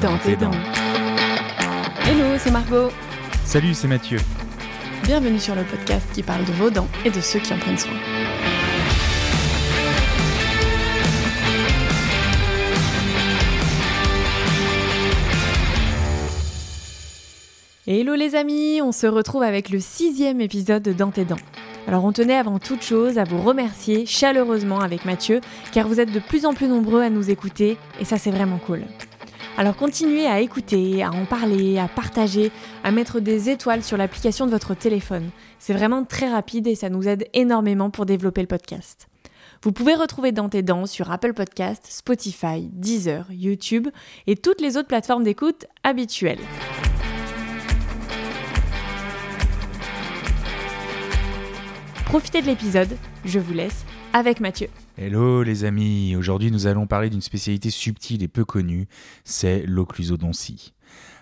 dans tes dents. Hello, c'est Margot. Salut, c'est Mathieu. Bienvenue sur le podcast qui parle de vos dents et de ceux qui en prennent soin. Hello les amis, on se retrouve avec le sixième épisode de Dans tes dents. Alors on tenait avant toute chose à vous remercier chaleureusement avec Mathieu, car vous êtes de plus en plus nombreux à nous écouter, et ça c'est vraiment cool. Alors continuez à écouter, à en parler, à partager, à mettre des étoiles sur l'application de votre téléphone. C'est vraiment très rapide et ça nous aide énormément pour développer le podcast. Vous pouvez retrouver Dans tes dents sur Apple Podcast, Spotify, Deezer, YouTube et toutes les autres plateformes d'écoute habituelles. Profitez de l'épisode, je vous laisse avec Mathieu. Hello les amis, aujourd'hui nous allons parler d'une spécialité subtile et peu connue, c'est l'occlusodontie.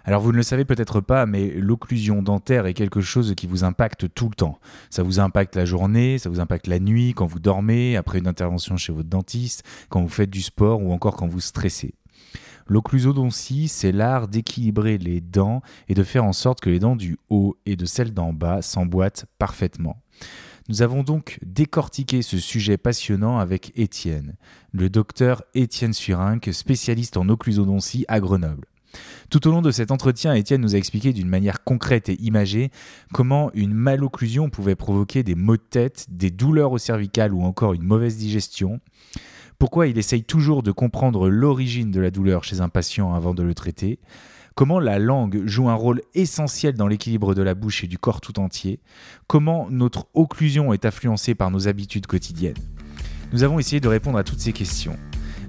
Alors vous ne le savez peut-être pas, mais l'occlusion dentaire est quelque chose qui vous impacte tout le temps. Ça vous impacte la journée, ça vous impacte la nuit, quand vous dormez, après une intervention chez votre dentiste, quand vous faites du sport ou encore quand vous stressez. L'occlusodontie, c'est l'art d'équilibrer les dents et de faire en sorte que les dents du haut et de celles d'en bas s'emboîtent parfaitement. Nous avons donc décortiqué ce sujet passionnant avec Étienne, le docteur Étienne Surinck, spécialiste en occlusodontie à Grenoble. Tout au long de cet entretien, Étienne nous a expliqué d'une manière concrète et imagée comment une malocclusion pouvait provoquer des maux de tête, des douleurs au cervical ou encore une mauvaise digestion. Pourquoi il essaye toujours de comprendre l'origine de la douleur chez un patient avant de le traiter? Comment la langue joue un rôle essentiel dans l'équilibre de la bouche et du corps tout entier, comment notre occlusion est influencée par nos habitudes quotidiennes? Nous avons essayé de répondre à toutes ces questions.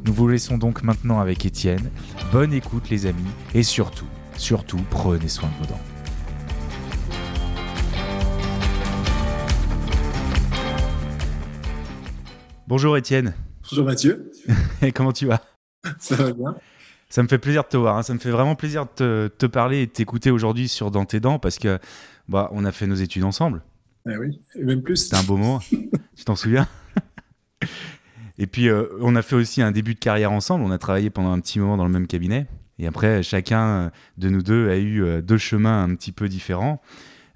Nous vous laissons donc maintenant avec Étienne. Bonne écoute les amis et surtout, surtout prenez soin de vos dents. Bonjour Étienne. Bonjour Mathieu. et comment tu vas? Ça va bien. Ça me fait plaisir de te voir. Hein. Ça me fait vraiment plaisir de te, parler et de t'écouter aujourd'hui sur Dans tes dents parce que bah, on a fait nos études ensemble. Eh oui, et même plus. C'était un beau moment. tu t'en souviens? Et puis, euh, on a fait aussi un début de carrière ensemble. On a travaillé pendant un petit moment dans le même cabinet. Et après, chacun de nous deux a eu euh, deux chemins un petit peu différents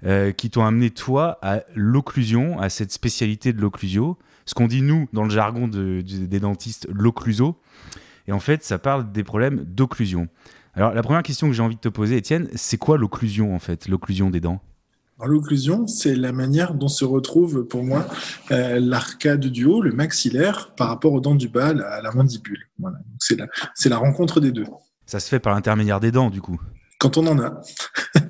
euh, qui t'ont amené, toi, à l'occlusion, à cette spécialité de l'occlusio. Ce qu'on dit, nous, dans le jargon des dentistes, l'occluso. Et en fait, ça parle des problèmes d'occlusion. Alors, la première question que j'ai envie de te poser, Étienne, c'est quoi l'occlusion en fait, l'occlusion des dents? L'occlusion, c'est la manière dont se retrouve pour moi euh, l'arcade du haut, le maxillaire, par rapport aux dents du bas, à la mandibule. Voilà. C'est la, la rencontre des deux. Ça se fait par l'intermédiaire des dents, du coup? Quand on en a.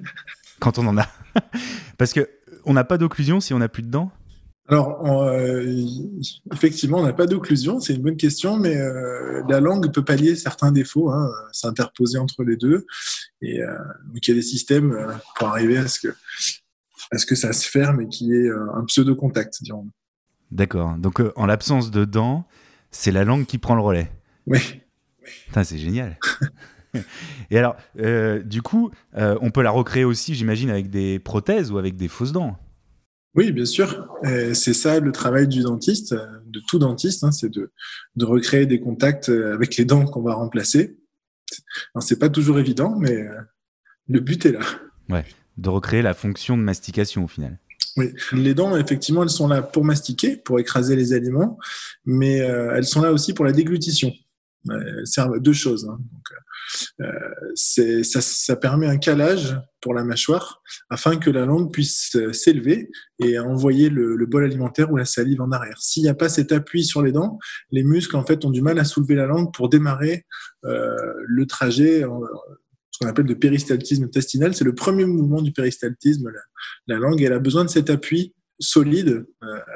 Quand on en a. Parce que on n'a pas d'occlusion si on n'a plus de dents? Alors, euh, effectivement, on n'a pas d'occlusion, c'est une bonne question, mais euh, la langue peut pallier certains défauts, hein, s'interposer entre les deux. Et euh, donc, il y a des systèmes pour arriver à ce, que, à ce que ça se ferme et qu'il y ait un pseudo-contact, dirons D'accord. Donc, en l'absence de dents, c'est la langue qui prend le relais. Oui. c'est génial. et alors, du coup, on peut la recréer aussi, j'imagine, avec des prothèses ou avec des fausses dents? Oui, bien sûr. C'est ça le travail du dentiste, de tout dentiste, hein, c'est de, recréer des contacts avec les dents qu'on va remplacer. C'est pas toujours évident, mais euh, le but est là. Ouais, de recréer la fonction de mastication au final. Oui, les dents, effectivement, elles sont là pour mastiquer, pour écraser les aliments, mais euh, elles sont là aussi pour la déglutition. Servent à deux choses. Hein. Euh, ça, ça, permet un calage pour la mâchoire afin que la langue puisse euh, s'élever et envoyer le, bol alimentaire ou la salive en arrière. S'il n'y a pas cet appui sur les dents, les muscles en fait ont du mal à soulever la langue pour démarrer euh, le trajet. ce qu'on appelle le péristaltisme intestinal, c'est le premier mouvement du péristaltisme. La, la langue, elle a besoin de cet appui solide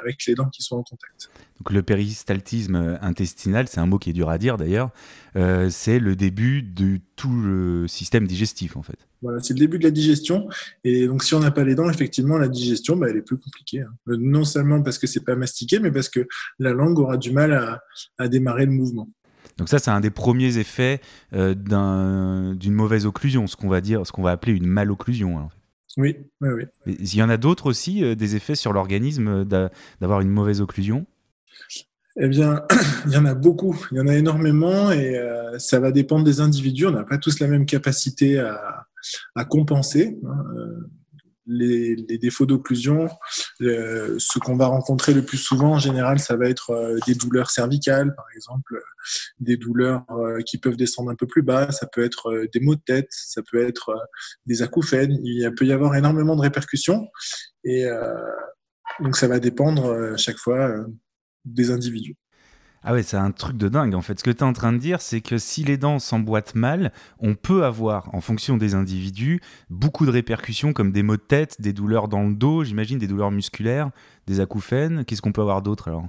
avec les dents qui sont en contact. Donc le péristaltisme intestinal, c'est un mot qui est dur à dire d'ailleurs, euh, c'est le début de tout le système digestif en fait. Voilà, c'est le début de la digestion. Et donc si on n'a pas les dents, effectivement, la digestion, bah, elle est plus compliquée. Hein. Euh, non seulement parce que c'est pas mastiqué, mais parce que la langue aura du mal à, démarrer le mouvement. Donc ça, c'est un des premiers effets euh, d'une mauvaise occlusion, ce qu'on va dire, ce qu'on va appeler une malocclusion. En fait. Oui, oui, oui. Il y en a d'autres aussi, des effets sur l'organisme d'avoir une mauvaise occlusion? Eh bien, il y en a beaucoup, il y en a énormément et euh, ça va dépendre des individus. On n'a pas tous la même capacité à, à compenser. Hein, euh, les, les, défauts d'occlusion, euh, ce qu'on va rencontrer le plus souvent en général, ça va être euh, des douleurs cervicales, par exemple, des douleurs euh, qui peuvent descendre un peu plus bas, ça peut être euh, des maux de tête, ça peut être des acouphènes, il peut y avoir énormément de répercussions et donc ça va dépendre à chaque fois des individus. Ah ouais, c'est un truc de dingue en fait. Ce que tu es en train de dire, c'est que si les dents s'emboîtent mal, on peut avoir, en fonction des individus, beaucoup de répercussions comme des maux de tête, des douleurs dans le dos, j'imagine, des douleurs musculaires, des acouphènes. Qu'est-ce qu'on peut avoir d'autre alors?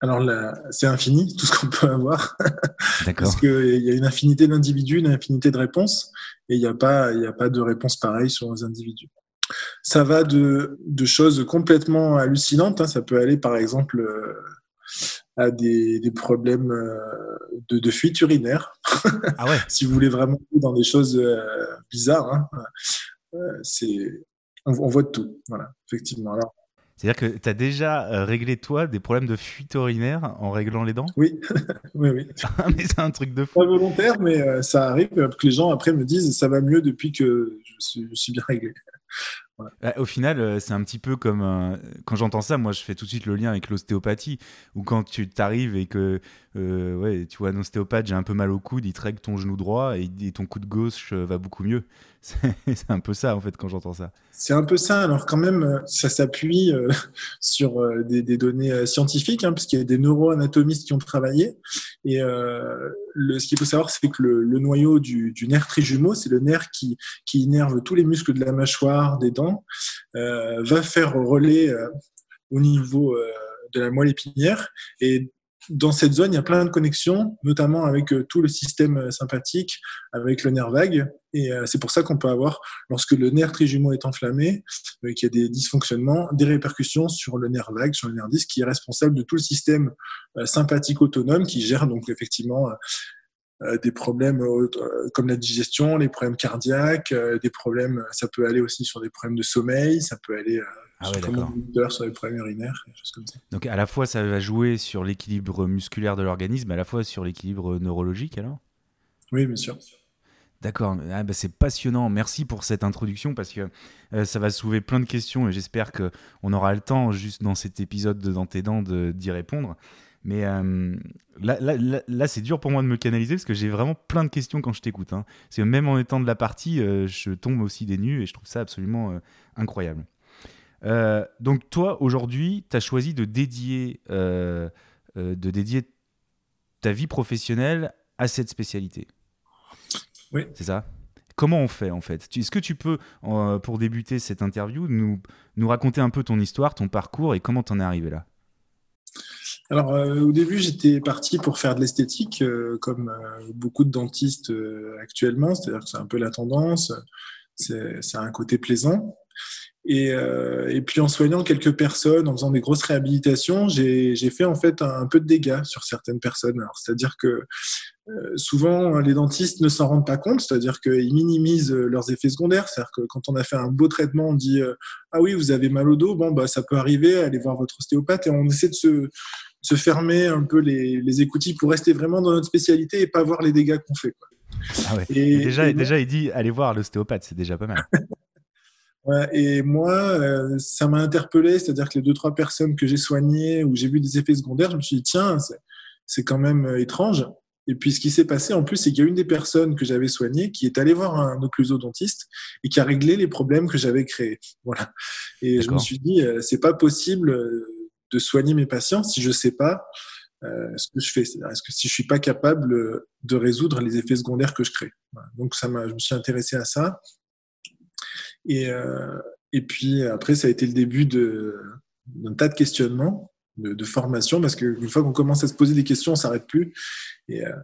Alors c'est infini tout ce qu'on peut avoir. Parce qu'il y a une infinité d'individus, une infinité de réponses, et il n'y a, pas, a pas de réponse pareille sur les individus. Ça va de, de choses complètement hallucinantes. Hein. Ça peut aller par exemple euh, à des, des problèmes euh, de, de, fuite urinaire. Ah ouais. si vous voulez vraiment dans des choses euh, bizarres, hein, euh, c'est on, on, voit de tout. Voilà, effectivement. Alors, c'est-à-dire que tu as déjà réglé, toi, des problèmes de fuite urinaire en réglant les dents? Oui, oui, oui. Ah, mais c'est un truc de fou. Pas volontaire, mais ça arrive que les gens après me disent ça va mieux depuis que je suis, je suis bien réglé. Au final, euh, c'est un petit peu comme euh, quand j'entends ça, moi je fais tout de suite le lien avec l'ostéopathie, ou quand tu t'arrives et que euh, ouais, tu vois un ostéopathe, j'ai un peu mal au coude, il te ton genou droit et, et ton coude gauche va beaucoup mieux. C'est un peu ça en fait quand j'entends ça. C'est un peu ça. Alors quand même, ça s'appuie sur des, des, données scientifiques, hein, puisqu'il y a des neuroanatomistes qui ont travaillé. Et ce qu'il faut savoir, c'est que le, noyau du, nerf trijumeau, c'est le nerf qui, qui innerve tous les muscles de la mâchoire, des dents euh, va faire relais euh, au niveau euh, de la moelle épinière et dans cette zone, il y a plein de connexions, notamment avec tout le système sympathique, avec le nerf vague. Et c'est pour ça qu'on peut avoir, lorsque le nerf trijumeau est enflammé, qu'il y a des dysfonctionnements, des répercussions sur le nerf vague, sur le nerf 10, qui est responsable de tout le système sympathique autonome qui gère donc effectivement euh, des problèmes euh, comme la digestion, les problèmes cardiaques, euh, des problèmes, ça peut aller aussi sur des problèmes de sommeil, ça peut aller ah sur, sur les problèmes urinaires, des choses comme ça. Donc à la fois ça va jouer sur l'équilibre musculaire de l'organisme, à la fois sur l'équilibre neurologique alors? Oui, bien sûr. D'accord, ah bah c'est passionnant. Merci pour cette introduction parce que ça va soulever plein de questions et j'espère qu'on aura le temps juste dans cet épisode de Dans tes dents d'y répondre. Mais euh, là, là, là, c'est dur pour moi de me canaliser parce que j'ai vraiment plein de questions quand je t'écoute. Hein. Parce que même en étant de la partie, euh, je tombe aussi des nues et je trouve ça absolument euh, donc toi, aujourd'hui, tu as choisi de dédier, de dédier ta vie professionnelle à cette spécialité. Oui. C'est ça? Comment on fait en fait? Est-ce que tu peux, pour débuter cette interview, nous, nous raconter un peu ton histoire, ton parcours et comment tu en es arrivé là? Alors, euh, au début, j'étais parti pour faire de l'esthétique, euh, comme euh, beaucoup de dentistes actuellement, c'est-à-dire que c'est un peu la tendance, c'est un côté plaisant. Et, et, puis, en soignant quelques personnes, en faisant des grosses réhabilitations, j'ai fait en fait un, peu de dégâts sur certaines personnes. C'est-à-dire que souvent, les dentistes ne s'en rendent pas compte, c'est-à-dire qu'ils minimisent leurs effets secondaires. C'est-à-dire que quand on a fait un beau traitement, on dit Ah oui, vous avez mal au dos, bon, bah, ça peut arriver, allez voir votre ostéopathe. Et on essaie de se, se fermer un peu les, les, écoutilles pour rester vraiment dans notre spécialité et pas voir les dégâts qu'on fait. Ah et, déjà, déjà, il dit allez voir l'ostéopathe, c'est déjà pas mal. et moi, euh, ça m'a interpellé, c'est-à-dire que les deux, trois personnes que j'ai soignées où j'ai vu des effets secondaires, je me suis dit tiens, c'est quand même euh, étrange. Et puis ce qui s'est passé en plus, c'est qu'il y a une des personnes que j'avais soignées qui est allée voir un occlusodontiste et qui a réglé les problèmes que j'avais créés. Voilà. Et je me suis dit, euh, c'est pas possible de soigner mes patients si je ne sais pas euh, ce que je fais. Est-ce que si je suis pas capable de résoudre les effets secondaires que je crée? Donc ça je me suis intéressé à ça. Et, euh, et puis après, ça a été le début d'un tas de questionnements, de, formation, parce qu'une fois qu'on commence à se poser des questions, on s'arrête plus. Et, euh,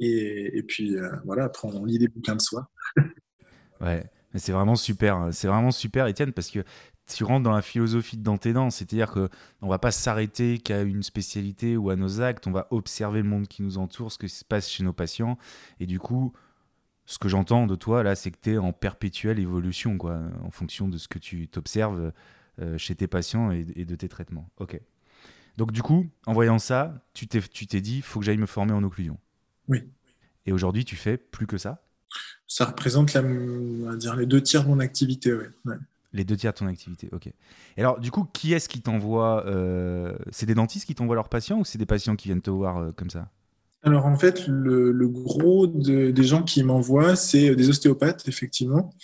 et, et, puis voilà, après on lit des bouquins de soi. ouais. C'est vraiment super, c'est vraiment super, Étienne, parce que tu rentres dans la philosophie de Dantédan, c'est-à-dire qu'on ne va pas s'arrêter qu'à une spécialité ou à nos actes, on va observer le monde qui nous entoure, ce qui se passe chez nos patients. Et du coup, ce que j'entends de toi, là, c'est que tu es en perpétuelle évolution, quoi, en fonction de ce que tu t'observes euh, chez tes patients et, de tes traitements. Ok. Donc du coup, en voyant ça, tu t'es, tu t'es dit, faut que j'aille me former en occlusion. Oui. Et aujourd'hui, tu fais plus que ça? Ça représente la, on va dire, les deux tiers de mon activité, ouais. Les deux tiers de ton activité, ok. Et alors, du coup, qui est-ce qui t'envoie euh, C'est des dentistes qui t'envoient leurs patients ou c'est des patients qui viennent te voir euh, comme ça? Alors en fait, le, le gros de- des gens qui m'envoient, c'est des ostéopathes, effectivement,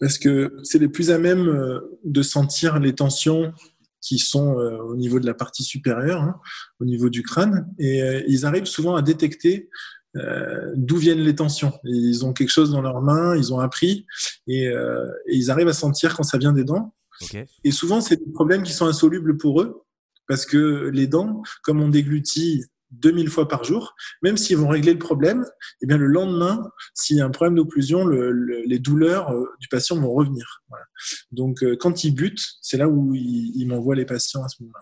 parce que c'est les plus à même euh, de sentir les tensions qui sont euh, au niveau de la partie supérieure, hein, au niveau du crâne, et euh, ils arrivent souvent à détecter euh, d'où viennent les tensions. Ils ont quelque chose dans leurs mains, ils ont appris, et, euh, et ils arrivent à sentir quand ça vient des dents. Ok. Et souvent, c'est des problèmes qui sont insolubles pour eux, parce que les dents, comme on déglutit 2000 fois par jour, même s'ils vont régler le problème, eh bien le lendemain, s'il y a un problème d'occlusion, le- le- les douleurs euh, du patient vont revenir. Voilà. Donc, euh, quand ils butent, c'est là où ils, ils m'envoient les patients à ce moment-là.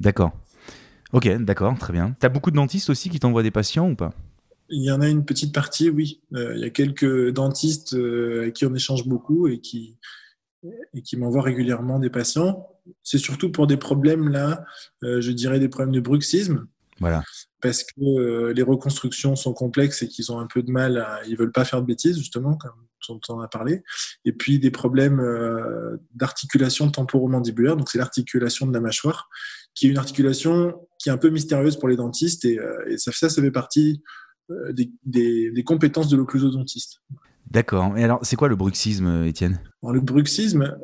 D'accord. Ok, d'accord, très bien. T'as beaucoup de dentistes aussi qui t'envoient des patients ou pas? Il y en a une petite partie, oui. Euh, il y a quelques dentistes euh, avec qui on échange beaucoup et qui, et qui m'envoient régulièrement des patients. C'est surtout pour des problèmes là, euh, je dirais des problèmes de bruxisme, Voilà. parce que euh, les reconstructions sont complexes et qu'ils ont un peu de mal à, ils veulent pas faire de bêtises justement, comme on en a parlé. Et puis des problèmes euh, d'articulation temporomandibulaire, donc c'est l'articulation de la mâchoire, qui est une articulation qui est un peu mystérieuse pour les dentistes et, euh, et ça, ça, ça fait partie euh, des, des, des compétences de l'occlusodontiste. D'accord. Et alors, c'est quoi le bruxisme, Étienne? Alors, le bruxisme,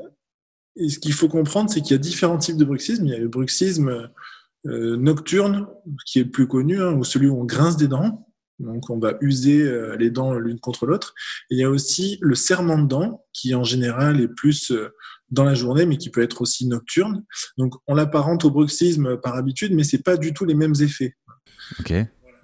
et ce qu'il faut comprendre, c'est qu'il y a différents types de bruxisme. Il y a le bruxisme nocturne, qui est le plus connu, hein, ou celui où on grince des dents. Donc, on va user euh, les dents l'une contre l'autre. Il y a aussi le serrement de dents, qui en général est plus euh, dans la journée, mais qui peut être aussi nocturne. Donc, on l'apparente au bruxisme par habitude, mais c'est pas du tout les mêmes effets. Ok.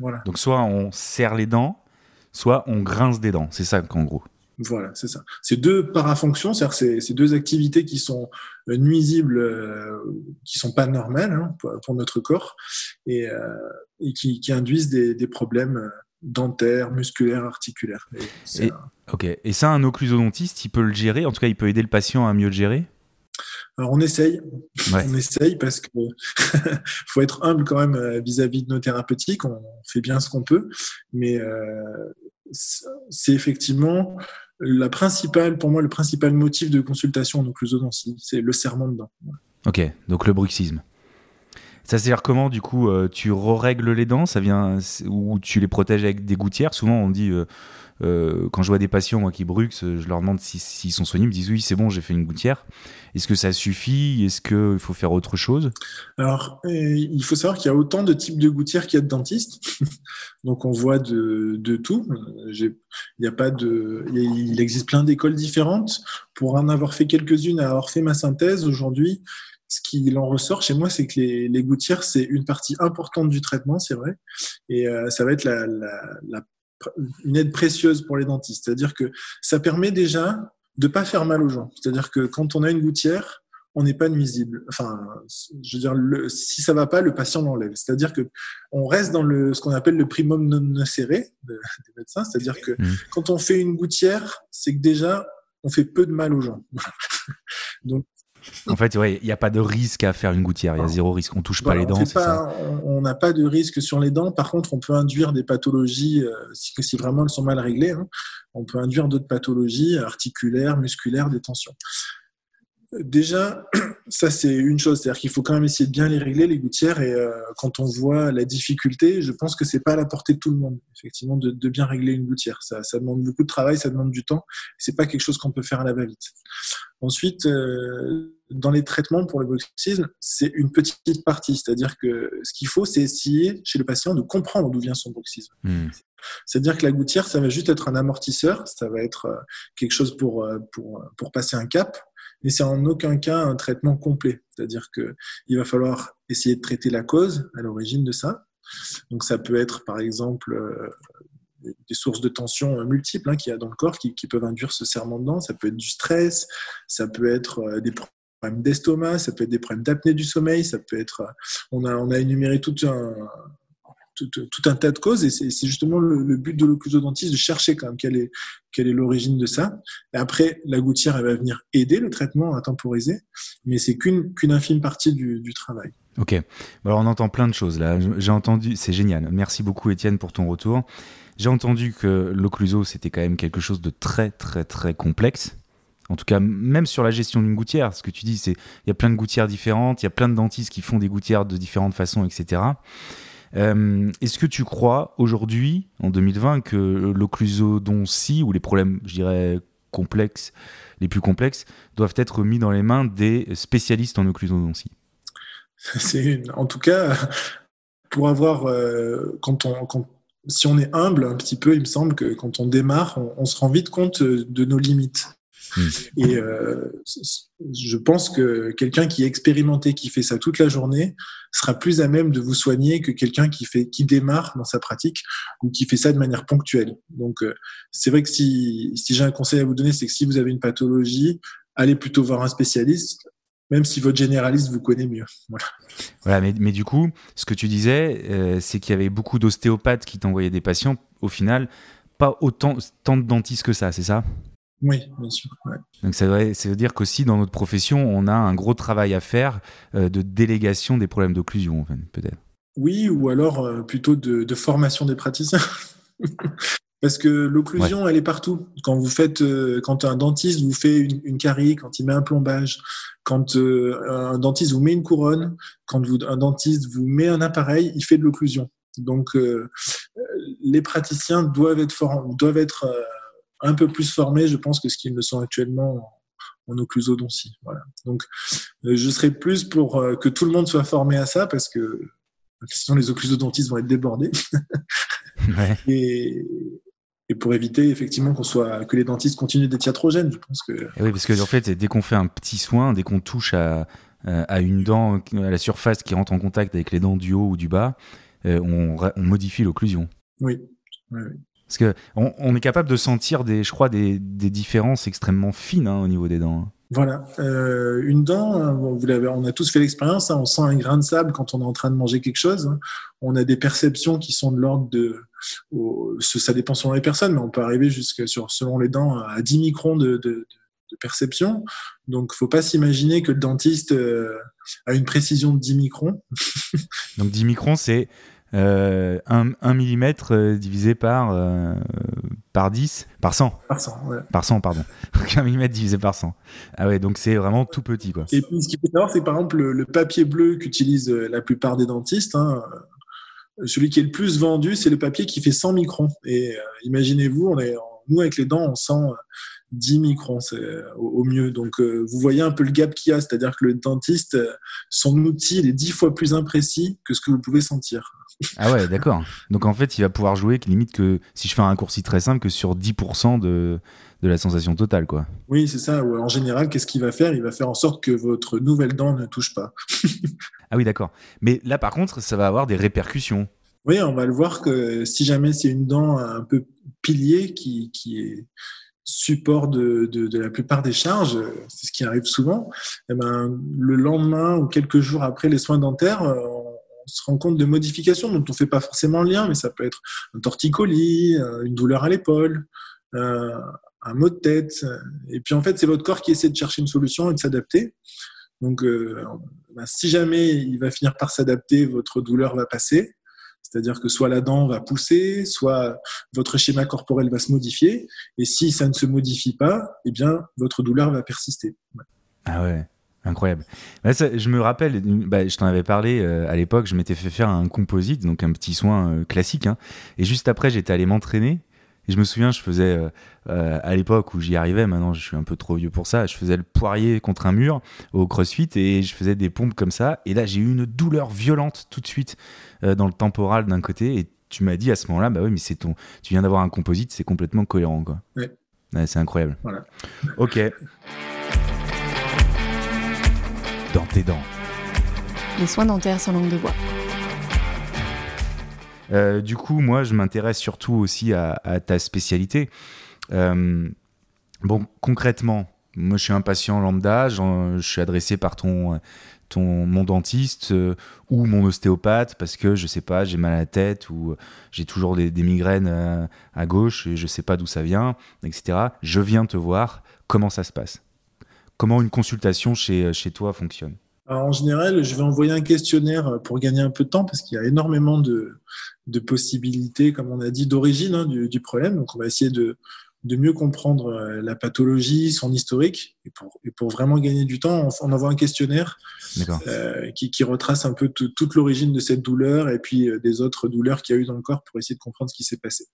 Voilà. Donc, soit on serre les dents, soit on grince des dents. C'est ça, en gros. Voilà, c'est ça. C'est deux parafonctions, c'est-à-dire c'est c'est deux activités qui sont euh, nuisibles, euh, qui sont pas normales hein, pour, pour notre corps et, euh, et qui, qui induisent des, des problèmes euh, dentaires, musculaires, articulaires. Et Et- un- Ok. Et ça, un occlusodontiste, il peut le gérer? En tout cas, il peut aider le patient à mieux le gérer? Alors on essaye, Ouais. on essaye parce que faut être humble quand même vis-à-vis de nos thérapeutiques. On fait bien ce qu'on peut, mais euh, c'est effectivement la principale, pour moi, le principal motif de consultation en occlusodontie, c'est le serrement de. Ok. Donc, le bruxisme. Ça, c'est-à-dire comment, du coup, euh, tu règles les dents ça vient, ou tu les protèges avec des gouttières? Souvent, on dit, euh, euh, quand je vois des patients qui bruxent, je leur demande si- s'ils sont soignés. Ils me disent, oui, c'est bon, j'ai fait une gouttière. Est-ce que ça suffit? Est-ce qu'il faut faire autre chose? Alors, il faut savoir qu'il y a autant de types de gouttières qu'il y a de dentistes. Donc, on voit de, tout. Il a pas de, il existe plein d'écoles différentes. Pour en avoir fait quelques-unes, à avoir fait ma synthèse aujourd'hui, ce qu'il en ressort chez moi, c'est que les, les gouttières, c'est une partie importante du traitement, c'est vrai. Et euh, ça va être la, la, la- une aide précieuse pour les dentistes. C'est-à-dire que ça permet déjà de pas faire mal aux gens. C'est-à-dire que quand on a une gouttière, on n'est pas nuisible. Enfin, je veux dire, le, si ça va pas, le patient l'enlève. C'est-à-dire que on reste dans le, ce qu'on appelle le primum non de- des médecins. C'est-à-dire que quand on fait une gouttière, c'est que déjà, on fait peu de mal aux gens. Donc, En fait, ouais, il n'y a pas de risque à faire une gouttière. Il y a zéro risque. On touche voilà, pas les dents, c'est ça on on n'a pas de risque sur les dents. Par contre, on peut induire des pathologies, euh, si, si vraiment elles sont mal réglées, hein, on peut induire d'autres pathologies articulaires, musculaires, des tensions. Déjà, ça c'est une chose, c'est-à-dire qu'il faut quand même essayer de bien les régler les gouttières et euh, quand on voit la difficulté, je pense que c'est pas à la portée de tout le monde, effectivement, de, de bien régler une gouttière. Ça, ça demande beaucoup de travail, ça demande du temps. C'est pas quelque chose qu'on peut faire à la va-vite. Ensuite, euh, dans les traitements pour le bruxisme, c'est une petite partie, c'est-à-dire que ce qu'il faut, c'est essayer chez le patient de comprendre d'où vient son bruxisme. Hmm. C'est-à-dire que la gouttière, ça va juste être un amortisseur, ça va être euh, quelque chose pour, euh, pour, pour passer un cap, mais c'est en aucun cas un traitement complet. C'est-à-dire que il va falloir essayer de traiter la cause à l'origine de ça. Donc ça peut être par exemple euh, des sources de tension euh, multiples hein, qu'il y a dans le corps qui, peuvent induire ce serrement de dents. Ça peut être du stress, ça peut être euh, des problèmes d'estomac, ça peut être des problèmes d'apnée du sommeil, ça peut être. on a on a énuméré tout un tout, un tas de causes et c'est justement le, but de l'occlusodontiste de chercher quand même quelle est quelle est l'origine de ça. Et après, la gouttière, elle va venir aider le traitement à temporiser, mais c'est qu'une qu'une infime partie du, du travail. Ok. Alors on entend plein de choses là. J'ai entendu, c'est génial. Merci beaucoup Étienne pour ton retour. J'ai entendu que l'occluso c'était quand même quelque chose de très très très complexe. En tout cas, même sur la gestion d'une gouttière, ce que tu dis, c'est il y a plein de gouttières différentes, il y a plein de dentistes qui font des gouttières de différentes façons, etc. Euh, est-ce que tu crois aujourd'hui, en 2020, que l'occlusodontie ou les problèmes, je dirais, complexes, les plus complexes, doivent être mis dans les mains des spécialistes en occlusodontie C'est En tout cas, pour avoir, euh, quand on, si on est humble un petit peu, il me semble que quand on démarre, on se rend vite compte de nos limites. Hmm. Et euh, je pense que quelqu'un qui est expérimenté, qui fait ça toute la journée, sera plus à même de vous soigner que quelqu'un qui qui démarre dans sa pratique ou qui fait ça de manière ponctuelle. Donc, euh, c'est vrai que si, si j'ai un conseil à vous donner, c'est que si vous avez une pathologie, allez plutôt voir un spécialiste même si votre généraliste vous connaît mieux. Voilà. voilà mais, mais, du coup, ce que tu disais, euh, c'est qu'il y avait beaucoup d'ostéopathes qui t'envoyaient des patients. Au final, pas autant tant de dentistes que ça, c'est ça? Oui, bien sûr. Donc ça veut, dire qu'aussi dans notre profession, on a un gros travail à faire euh, de délégation des problèmes d'occlusion, peut-être. Oui, ou alors euh, plutôt de, formation des praticiens. Parce que l'occlusion, elle est partout. Quand vous faites, euh, quand un dentiste vous fait une, carie, quand il met un plombage, quand un dentiste vous met une couronne, quand vous, un dentiste vous met un appareil, il fait de l'occlusion. Donc, les praticiens doivent être, doivent être un peu plus formés, je pense, que ce qu'ils ne sont actuellement en, occlusodontie. Voilà. Donc, euh, je serais plus pour euh, que tout le monde soit formé à ça, parce que sinon les occlusodontistes vont être débordés. et, pour éviter effectivement qu'on soit que les dentistes continuent d'être iatrogènes, je pense que. Et oui, parce que en fait, dès qu'on fait un petit soin, dès qu'on touche à, à une dent à la surface qui rentre en contact avec les dents du haut ou du bas, euh, on, on modifie l'occlusion. Oui. oui, oui. Parce que on, est capable de sentir des, je crois, des, différences extrêmement fines hein, au niveau des dents. Hein. Voilà, euh, une dent, hein, vous l'avez, on a tous fait l'expérience. on sent un grain de sable quand on est en train de manger quelque chose. On a des perceptions qui sont de l'ordre de, ça dépend selon les personnes, mais on peut arriver jusqu'à sur, selon les dents, à 10 microns de, perception. Donc, faut pas s'imaginer que le dentiste euh, a une précision de 10 microns. Donc, 10 microns, c'est 1, euh, mm euh, divisé par, euh, par 10, par 100. Par 100, ouais. Par 100, pardon. 1 mm divisé par 100. Ah ouais, donc c'est vraiment tout petit. Quoi. Et puis ce qu'il faut savoir, c'est par exemple le, papier bleu qu'utilisent la plupart des dentistes. Hein, celui qui est le plus vendu, c'est le papier qui fait 100 microns. Et imaginez-vous, nous avec les dents, on sent 10 microns au, mieux. Donc, vous voyez un peu le gap qu'il y a, c'est-à-dire que le dentiste, son outil, il est 10 fois plus imprécis que ce que vous pouvez sentir. Ah ouais, d'accord. Donc en fait, il va pouvoir jouer limite que si je fais un raccourci très simple que sur 10% de, de la sensation totale, quoi. Oui, c'est ça. En général, qu'est-ce qu'il va faire? Il va faire en sorte que votre nouvelle dent ne touche pas. ah oui, d'accord. Mais là, par contre, ça va avoir des répercussions. Oui, on va le voir que si jamais c'est une dent un peu pilier qui, qui est support de, de, la plupart des charges, c'est ce qui arrive souvent, eh ben, le lendemain ou quelques jours après les soins dentaires, se rend compte de modifications dont on ne fait pas forcément le lien, mais ça peut être un torticolis, euh, une douleur à l'épaule, euh, un mot de tête. Et puis en fait, c'est votre corps qui essaie de chercher une solution et de s'adapter. Donc, euh, bah, si jamais il va finir par s'adapter, votre douleur va passer. C'est-à-dire que soit la dent va pousser, soit votre schéma corporel va se modifier. Et si ça ne se modifie pas, eh bien, votre douleur va persister. Ah ouais. Incroyable. je me rappelle, bah, je t'en avais parlé euh, à l'époque, je m'étais fait faire un composite, donc un petit soin euh, classique. Hein. et juste après, j'étais allé m'entraîner. Et je me souviens, je faisais, euh, à l'époque où j'y arrivais, maintenant je suis un peu trop vieux pour ça, je faisais le poirier contre un mur au crossfit et je faisais des pompes comme ça. Et là, j'ai eu une douleur violente tout de suite dans le temporal d'un côté. Et tu m'as dit à ce moment-là, bah oui, mais c'est ton, tu viens d'avoir un composite, c'est complètement cohérent. Quoi. c'est incroyable. Voilà. Ok dans tes dents. Les soins dentaires sans langue de bois. Euh, du coup, moi, je m'intéresse surtout aussi à, ta spécialité. Euh, bon, concrètement, moi, je suis un patient lambda, je suis adressé par ton, ton, mon dentiste euh, ou mon ostéopathe parce que je sais pas, j'ai mal à la tête ou j'ai toujours des, migraines à gauche et je sais pas d'où ça vient, etc. Je viens te voir. Comment ça se passe? Comment une consultation chez, chez toi fonctionne? En général, je vais envoyer un questionnaire pour gagner un peu de temps parce qu'il y a énormément de, de possibilités, comme on a dit, d'origine hein, du, du, problème. Donc, on va essayer de, de mieux comprendre euh, la pathologie, son historique. Et pour, et pour vraiment gagner du temps, on, envoie un questionnaire euh, qui, qui, retrace un peu toute l'origine de cette douleur et puis euh, des autres douleurs qu'il y a eu dans le corps pour essayer de comprendre ce qui s'est passé.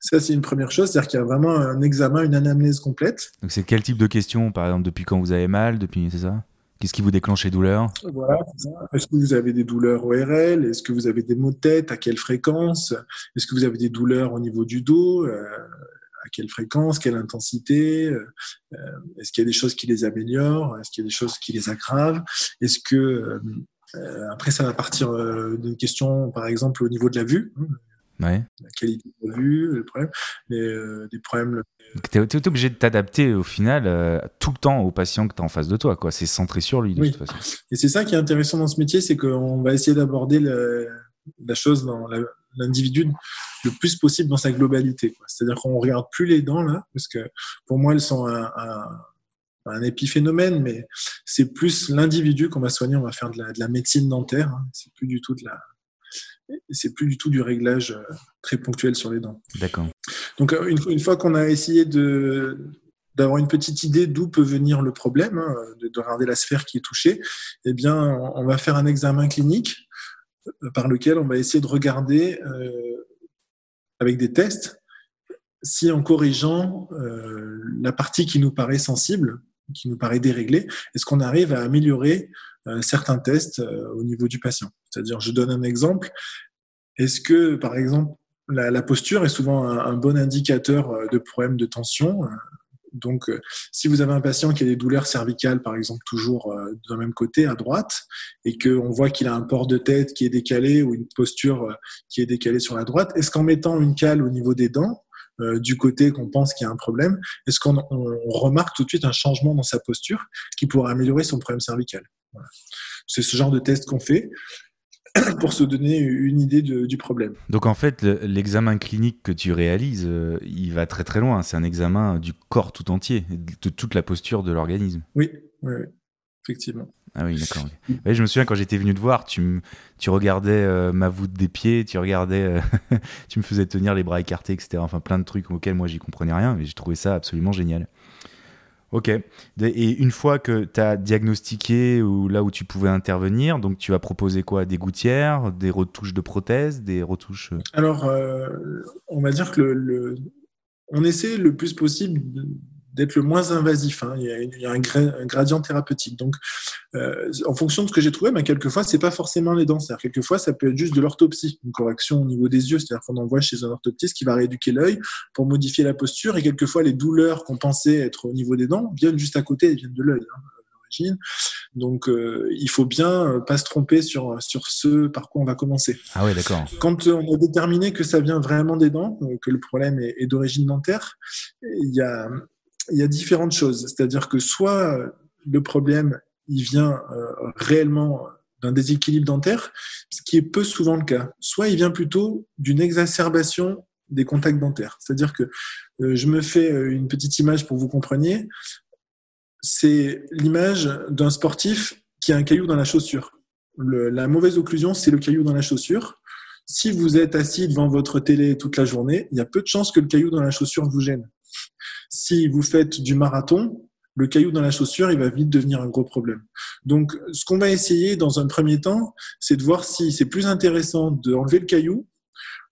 Ça, c'est une première chose, c'est-à-dire qu'il y a vraiment un examen, une anamnèse complète. Donc, c'est quel type de question Par exemple, depuis quand vous avez mal Depuis, c'est ça? Qu'est-ce qui vous déclenche les douleurs? Est-ce que vous avez des douleurs ORL Est-ce que vous avez des maux de tête? À quelle fréquence? Est-ce que vous avez des douleurs au niveau du dos? Euh, À quelle fréquence? Quelle intensité? Euh, Est-ce qu'il y a des choses qui les améliorent? Est-ce qu'il y a des choses qui les aggravent? Est-ce que euh, après ça va partir d'une question, par exemple, au niveau de la vue. Ouais. La qualité de la vue, le problème, les, euh, des problèmes. Tu es, obligé de t'adapter au final euh, tout le temps au patient que tu as en face de toi. C'est centré sur lui de oui. toute façon. Et c'est ça qui est intéressant dans ce métier, c'est qu'on va essayer d'aborder la chose dans l'individu le plus possible dans sa globalité. C'est-à-dire qu'on regarde plus les dents là, parce que pour moi elles sont un, un, un épiphénomène, mais c'est plus l'individu qu'on va soigner. On va faire de la, de la médecine dentaire. Hein. C'est plus du tout de la c'est plus du tout du réglage euh, très ponctuel sur les dents. D'accord. Donc euh, une, une fois qu'on a essayé de d'avoir une petite idée d'où peut venir le problème, hein, de, de, regarder la sphère qui est touchée, eh bien, on va faire un examen clinique euh, par lequel on va essayer de regarder euh, avec des tests si en corrigeant euh, la partie qui nous paraît sensible, qui nous paraît déréglée, est-ce qu'on arrive à améliorer certains tests au niveau du patient. C'est-à-dire, je donne un exemple. Est-ce que, par exemple, la, posture est souvent un, bon indicateur euh, de problème de tension donc, si vous avez un patient qui a des douleurs cervicales, par exemple, toujours d'un même côté, à droite, et qu'on voit qu'il a un port de tête qui est décalé ou une posture qui est décalée sur la droite, est-ce qu'en mettant une cale au niveau des dents, euh, du côté qu'on pense qu'il y a un problème, est-ce qu'on remarque tout de suite un changement dans sa posture qui pourrait améliorer son problème cervical? C'est ce genre de test qu'on fait pour se donner une idée de, du problème. Donc en fait, l'examen clinique que tu réalises, euh, il va très très loin. C'est un examen du corps tout entier, de toute la posture de l'organisme. Oui, oui, oui, effectivement. Ah oui, d'accord. Ouais, je me souviens quand j'étais venu te voir, tu, tu regardais euh, ma voûte des pieds, tu regardais, euh, tu me faisais tenir les bras écartés, etc. Enfin, plein de trucs auxquels moi j'y comprenais rien, mais j'ai trouvé ça absolument génial. Ok. Et une fois que tu as diagnostiqué ou là où tu pouvais intervenir, donc tu vas proposer quoi? Des gouttières, des retouches de prothèses, des retouches Alors, euh, on va dire que le, on essaie le plus possible d'être le moins invasif. Hein. Il, y a, il, y a, un, gra un gradient thérapeutique. Donc, euh, en fonction de ce que j'ai trouvé, ben, quelquefois, c'est pas forcément les dents. C'est-à-dire, quelquefois, ça peut être juste de l'orthopsie, une correction au niveau des yeux. C'est-à-dire qu'on envoie chez un orthoptiste qui va rééduquer l'œil pour modifier la posture. Et quelquefois, les douleurs qu'on pensait être au niveau des dents viennent juste à côté, elles viennent de l'œil. Hein, donc, euh, il faut bien pas se tromper sur, sur ce par quoi on va commencer. Ah oui, d'accord. Quand on a déterminé que ça vient vraiment des dents, que le problème est, est d'origine dentaire, il y a, il y a différentes choses. C'est-à-dire que soit le problème, il vient euh, réellement d'un déséquilibre dentaire, ce qui est peu souvent le cas. Soit il vient plutôt d'une exacerbation des contacts dentaires. C'est-à-dire que euh, je me fais une petite image pour vous compreniez. C'est l'image d'un sportif qui a un caillou dans la chaussure. La mauvaise occlusion, c'est le caillou dans la chaussure. Si vous êtes assis devant votre télé toute la journée, il y a peu de chances que le caillou dans la chaussure vous gêne. Si vous faites du marathon, le caillou dans la chaussure, il va vite devenir un gros problème. Donc, ce qu'on va essayer dans un premier temps, c'est de voir si c'est plus intéressant d'enlever le caillou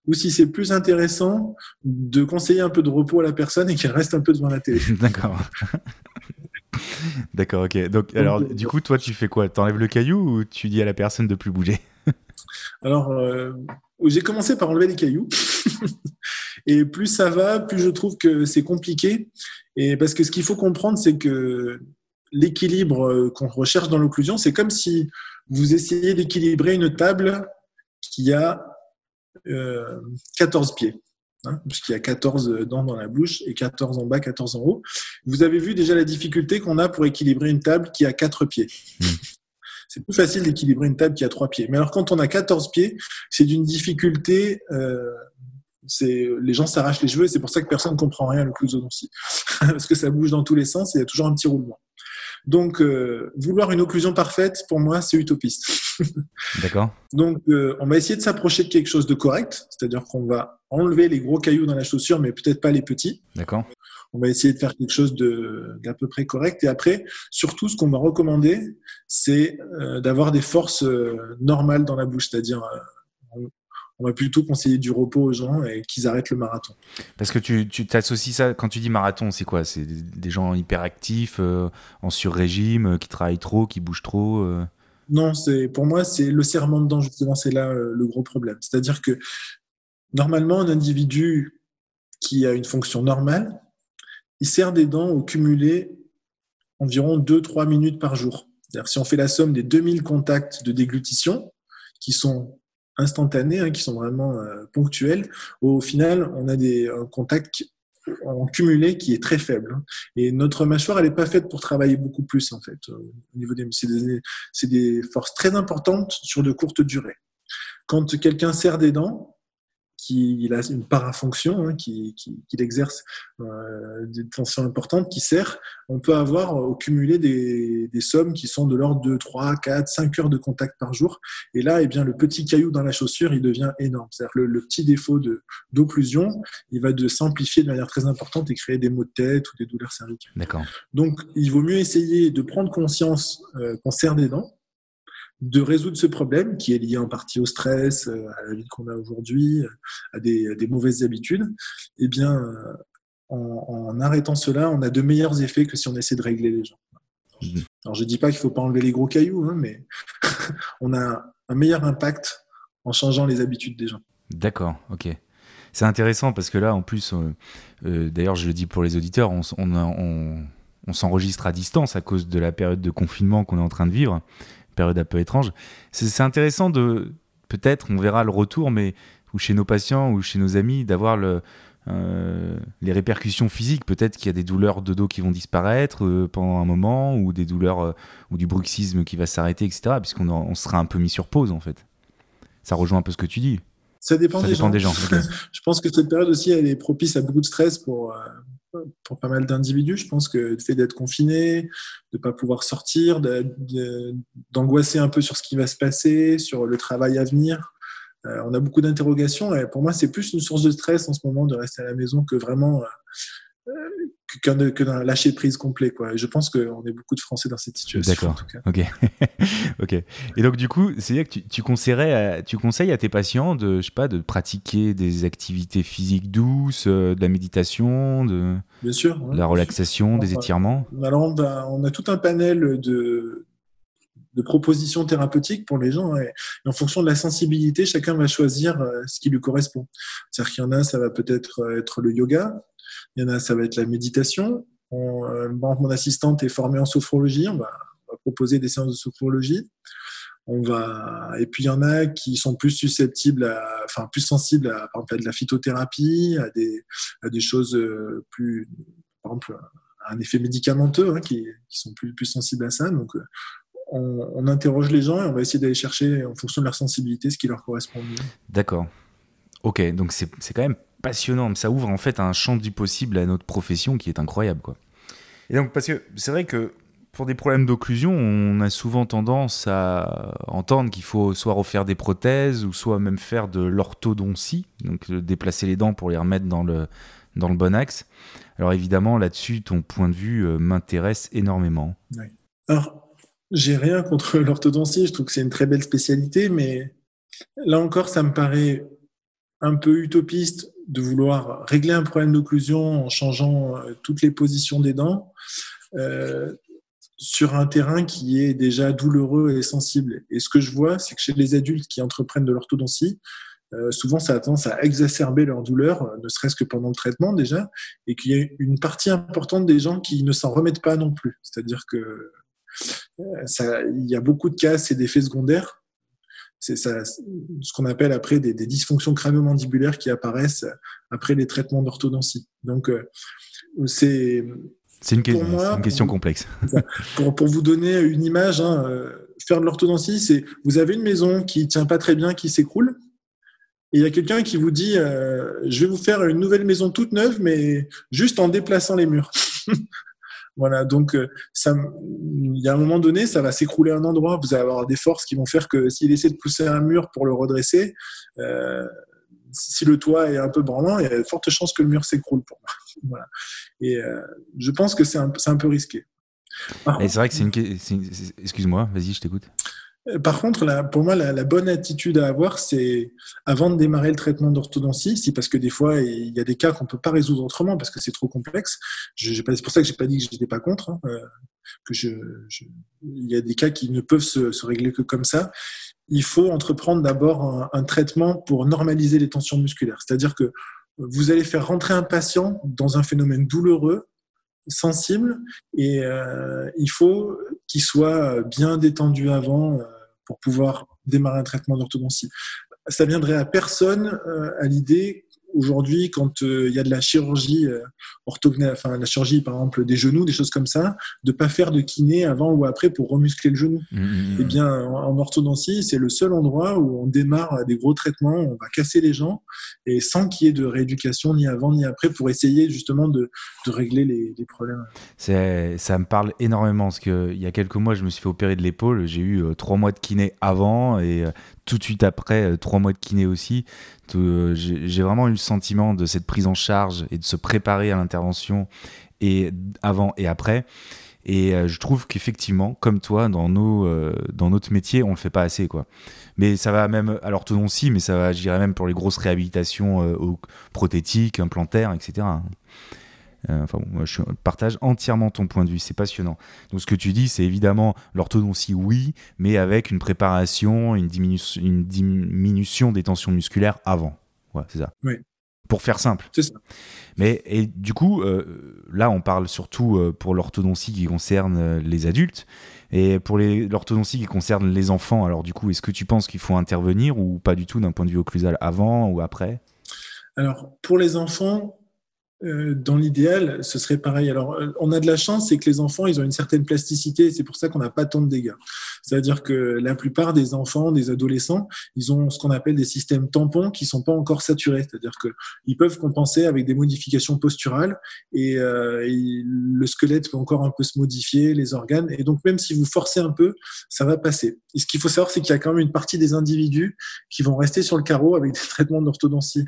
ou si c'est plus intéressant de conseiller un peu de repos à la personne et qu'elle reste un peu devant la télé. D'accord. D'accord, ok. Donc, alors, du coup, toi, tu fais quoi? T'enlèves le caillou ou tu dis à la personne de plus bouger? Alors, euh, j'ai commencé par enlever les cailloux. et plus ça va, plus je trouve que c'est compliqué. Et parce que ce qu'il faut comprendre, c'est que l'équilibre qu'on recherche dans l'occlusion, c'est comme si vous essayez d'équilibrer une table qui a euh, 14 pieds. Hein, puisqu'il y a 14 dents dans la bouche et 14 en bas, 14 en haut. Vous avez vu déjà la difficulté qu'on a pour équilibrer une table qui a 4 pieds. C'est plus facile d'équilibrer une table qui a 3 pieds. Mais alors quand on a 14 pieds, c'est d'une difficulté... Euh, les gens s'arrachent les cheveux et c'est pour ça que personne ne comprend rien à l'occlusodontie. Parce que ça bouge dans tous les sens et il y a toujours un petit roulement. Donc, euh, vouloir une occlusion parfaite, pour moi, c'est utopiste. D'accord. Donc, euh, on va essayer de s'approcher de quelque chose de correct, c'est-à-dire qu'on va enlever les gros cailloux dans la chaussure, mais peut-être pas les petits. D'accord. On va essayer de faire quelque chose de d'à peu près correct. Et après, surtout, ce qu'on va recommander, c'est euh, d'avoir des forces normales dans la bouche, c'est-à-dire on va plutôt conseiller du repos aux gens et qu'ils arrêtent le marathon. Parce que tu, tu t'associes ça, quand tu dis marathon, c'est quoi? C'est des gens hyperactifs, euh, en sur-régime, euh, qui travaillent trop, qui bougent trop euh? Non, c'est, pour moi, c'est le serment de dents, justement, c'est là le gros problème. C'est-à-dire que normalement, un individu qui a une fonction normale, il serre des dents au cumulé environ 2-3 minutes par jour. Si on fait la somme des 2000 contacts de déglutition, qui sont instantanés, hein, qui sont vraiment euh, ponctuels, au final, on a des, un contact en cumulé qui est très faible. Hein. Et notre mâchoire, elle n'est pas faite pour travailler beaucoup plus, en fait. Euh, niveau des, c'est des, des forces très importantes sur de courtes durées. Quand quelqu'un serre des dents, qui a une parafonction, hein, qui, qui, qui, exerce euh, des tensions importantes, qui sert, on peut avoir au cumulé des, des sommes qui sont de l'ordre de 3, 4, 5 heures de contact par jour. Et là, eh bien, le petit caillou dans la chaussure, il devient énorme. C'est-à-dire le, le petit défaut d'occlusion, il va de s'amplifier de manière très importante et créer des maux de tête ou des douleurs cervicales. D'accord. Donc, il vaut mieux essayer de prendre conscience euh, qu'on serre des dents, de résoudre ce problème qui est lié en partie au stress, euh, à la vie qu'on a aujourd'hui, à des, des, mauvaises habitudes, eh bien, euh, en, en, arrêtant cela, on a de meilleurs effets que si on essaie de régler les gens. Mmh. Alors, je dis pas qu'il faut pas enlever les gros cailloux, hein, mais on a un meilleur impact en changeant les habitudes des gens. D'accord, ok. C'est intéressant parce que là, en plus, euh, euh, d'ailleurs, je le dis pour les auditeurs, on, on, on, on s'enregistre à distance à cause de la période de confinement qu'on est en train de vivre période un peu étrange. C'est intéressant de, peut-être, on verra le retour, mais ou chez nos patients ou chez nos amis, d'avoir le, euh, les répercussions physiques. Peut-être qu'il y a des douleurs de dos qui vont disparaître euh, pendant un moment, ou des douleurs euh, ou du bruxisme qui va s'arrêter, etc. Puisqu'on on sera un peu mis sur pause en fait. Ça rejoint un peu ce que tu dis. Ça dépend, Ça des, dépend gens. des gens. Okay. Je pense que cette période aussi, elle est propice à beaucoup de stress pour, pour pas mal d'individus. Je pense que le fait d'être confiné, de ne pas pouvoir sortir, d'angoisser un peu sur ce qui va se passer, sur le travail à venir. Euh, on a beaucoup d'interrogations et pour moi, c'est plus une source de stress en ce moment de rester à la maison que vraiment euh, que, que d'un lâcher prise complet. Quoi. Et je pense qu'on est beaucoup de Français dans cette situation. D'accord. Ok. ok. Et donc du coup, c'est-à-dire que tu, tu, conseillerais, à, tu conseilles à tes patients de, je sais pas, de pratiquer des activités physiques douces, euh, de la méditation, de, bien sûr, de la relaxation, des étirements? Alors on a, on a tout un panel de de propositions thérapeutiques pour les gens. Et, en fonction de la sensibilité, chacun va choisir euh, ce qui lui correspond. C'est-à-dire qu'il y en a, ça va peut-être être le yoga, il y en a, ça va être la méditation. On, euh, mon assistante est formée en sophrologie. On va, proposer des séances de sophrologie. On va, et puis il y en a qui sont plus susceptibles, enfin plus sensibles à, par exemple, à de la phytothérapie, à des, choses euh, plus, par exemple, à un effet médicamenteux, hein, qui, sont plus, sensibles à ça. Donc, on, on, interroge les gens et on va essayer d'aller chercher, en fonction de leur sensibilité, ce qui leur correspond mieux. D'accord. Ok, donc c'est quand même passionnant. Ça ouvre en fait un champ du possible à notre profession qui est incroyable. Quoi. Et donc, parce que c'est vrai que pour des problèmes d'occlusion, on a souvent tendance à entendre qu'il faut soit refaire des prothèses ou soit même faire de l'orthodontie, donc déplacer les dents pour les remettre dans le, dans le bon axe. Alors évidemment, là-dessus, ton point de vue euh, m'intéresse énormément. Alors, j'ai rien contre l'orthodontie, je trouve que c'est une très belle spécialité, mais là encore, ça me paraît un peu utopiste de vouloir régler un problème d'occlusion en changeant euh, toutes les positions des dents euh, sur un terrain qui est déjà douloureux et sensible. Et ce que je vois, c'est que chez les adultes qui entreprennent de l'orthodontie, euh, souvent ça a tendance à exacerber leur douleur, ne serait-ce que pendant le traitement déjà, et qu'il y a une partie importante des gens qui ne s'en remettent pas non plus. C'est-à-dire que ça, il y a beaucoup de casse et d'effets secondaires. C'est ça, ce qu'on appelle après des, des dysfonctions crânio-mandibulaires qui apparaissent après les traitements d'orthodontie. Donc, euh, c'est. C'est une, moi, une, question complexe. pour, pour, vous donner une image, hein, euh, faire de l'orthodontie, c'est vous avez une maison qui tient pas très bien, qui s'écroule, et il y a quelqu'un qui vous dit euh, je vais vous faire une nouvelle maison toute neuve, mais juste en déplaçant les murs. Voilà, donc ça, il y a un moment donné, ça va s'écrouler un endroit. Vous allez avoir des forces qui vont faire que s'il essaie de pousser un mur pour le redresser, euh, si le toit est un peu branlant, il y a de fortes chances que le mur s'écroule pour moi. Voilà. Et euh, je pense que c'est un, un, peu risqué. Et c'est vrai que c'est une. Excuse-moi, vas-y, je t'écoute. Euh, par contre, pour moi, la, bonne attitude à avoir, c'est avant de démarrer le traitement d'orthodontie, si parce que des fois, il y a des cas qu'on peut pas résoudre autrement parce que c'est trop complexe. C'est pour ça que j'ai pas dit que je n'étais pas contre. Hein, euh, je, il y a des cas qui ne peuvent se, régler que comme ça. Il faut entreprendre d'abord un, un, traitement pour normaliser les tensions musculaires. C'est-à-dire que vous allez faire rentrer un patient dans un phénomène douloureux sensible et euh, il faut qu'il soit bien détendu avant euh, pour pouvoir démarrer un traitement d'orthodontie. Ça viendrait à personne euh, à l'idée aujourd'hui, quand euh, il y a de la chirurgie euh, orthogonale, enfin la chirurgie par exemple des genoux, des choses comme ça, de pas faire de kiné avant ou après pour remuscler le genou. Mmh, mmh, mmh. Eh bien, en, orthodontie, c'est le seul endroit où on démarre des gros traitements, on va casser les gens et sans qu'il y ait de rééducation ni avant ni après pour essayer justement de, de régler les, les problèmes. Ça me parle énormément parce qu'il y a quelques mois, je me suis fait opérer de l'épaule, j'ai eu euh, trois mois de kiné avant et tout de suite après, trois mois de kiné aussi. Euh, j'ai vraiment eu le sentiment de cette prise en charge et de se préparer à l'intervention et avant et après. Et euh, je trouve qu'effectivement, comme toi, dans, nos, euh, dans notre métier, on le fait pas assez. quoi. Mais ça va même à l'orthodontie, mais ça va, je dirais même pour les grosses réhabilitations prothétiques, implantaires, etc. Euh, enfin, moi, je partage entièrement ton point de vue, c'est passionnant. Donc, ce que tu dis, c'est évidemment l'orthodontie, oui, mais avec une préparation, une, une diminution des tensions musculaires avant. Ouais, c'est ça. Oui. Pour faire simple. C'est ça. Mais et du coup, euh, là, on parle surtout euh, pour l'orthodontie qui concerne les adultes. Et pour l'orthodontie qui concerne les enfants, alors du coup, est-ce que tu penses qu'il faut intervenir ou pas du tout d'un point de vue occlusal avant ou après? Alors, pour les enfants, dans l'idéal, ce serait pareil. Alors, euh, on a de la chance, c'est que les enfants, ils ont une certaine plasticité, c'est pour ça qu'on n'a pas tant de dégâts. C'est-à-dire que la plupart des enfants, des adolescents, ils ont ce qu'on appelle des systèmes tampons qui sont pas encore saturés. C'est-à-dire que ils peuvent compenser avec des modifications posturales, et, euh, le squelette peut encore un peu se modifier, les organes, et donc même si vous forcez un peu, ça va passer. Et ce qu'il faut savoir, c'est qu'il y a quand même une partie des individus qui vont rester sur le carreau avec des traitements d'orthodontie.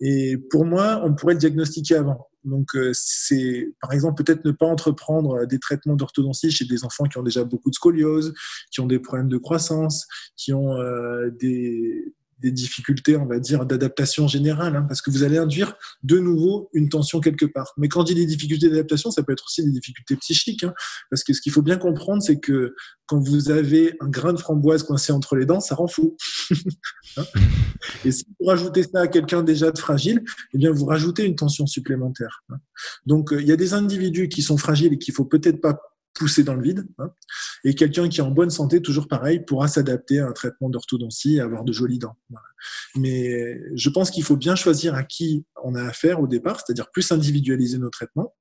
Et pour moi, on pourrait le diagnostiquer avant. Donc, euh, c'est par exemple peut-être ne pas entreprendre des traitements d'orthodontie chez des enfants qui ont déjà beaucoup de scoliose, qui ont des problèmes de croissance, qui ont euh, des, des difficultés, on va dire, d'adaptation générale, hein, parce que vous allez induire de nouveau une tension quelque part. Mais quand je dis des difficultés d'adaptation, ça peut être aussi des difficultés psychiques, hein, parce que ce qu'il faut bien comprendre, c'est que quand vous avez un grain de framboise coincé entre les dents, ça rend fou. Hein. Et si vous rajoutez ça à quelqu'un déjà de fragile, eh bien vous rajoutez une tension supplémentaire. Donc euh, il y a des individus qui sont fragiles et qu'il faut peut-être pas pousser dans le vide. Hein. Et quelqu'un qui est en bonne santé, toujours pareil, pourra s'adapter à un traitement d'orthodontie et avoir de jolies dents. Mais je pense qu'il faut bien choisir à qui on a affaire au départ, c'est-à-dire plus individualiser nos traitements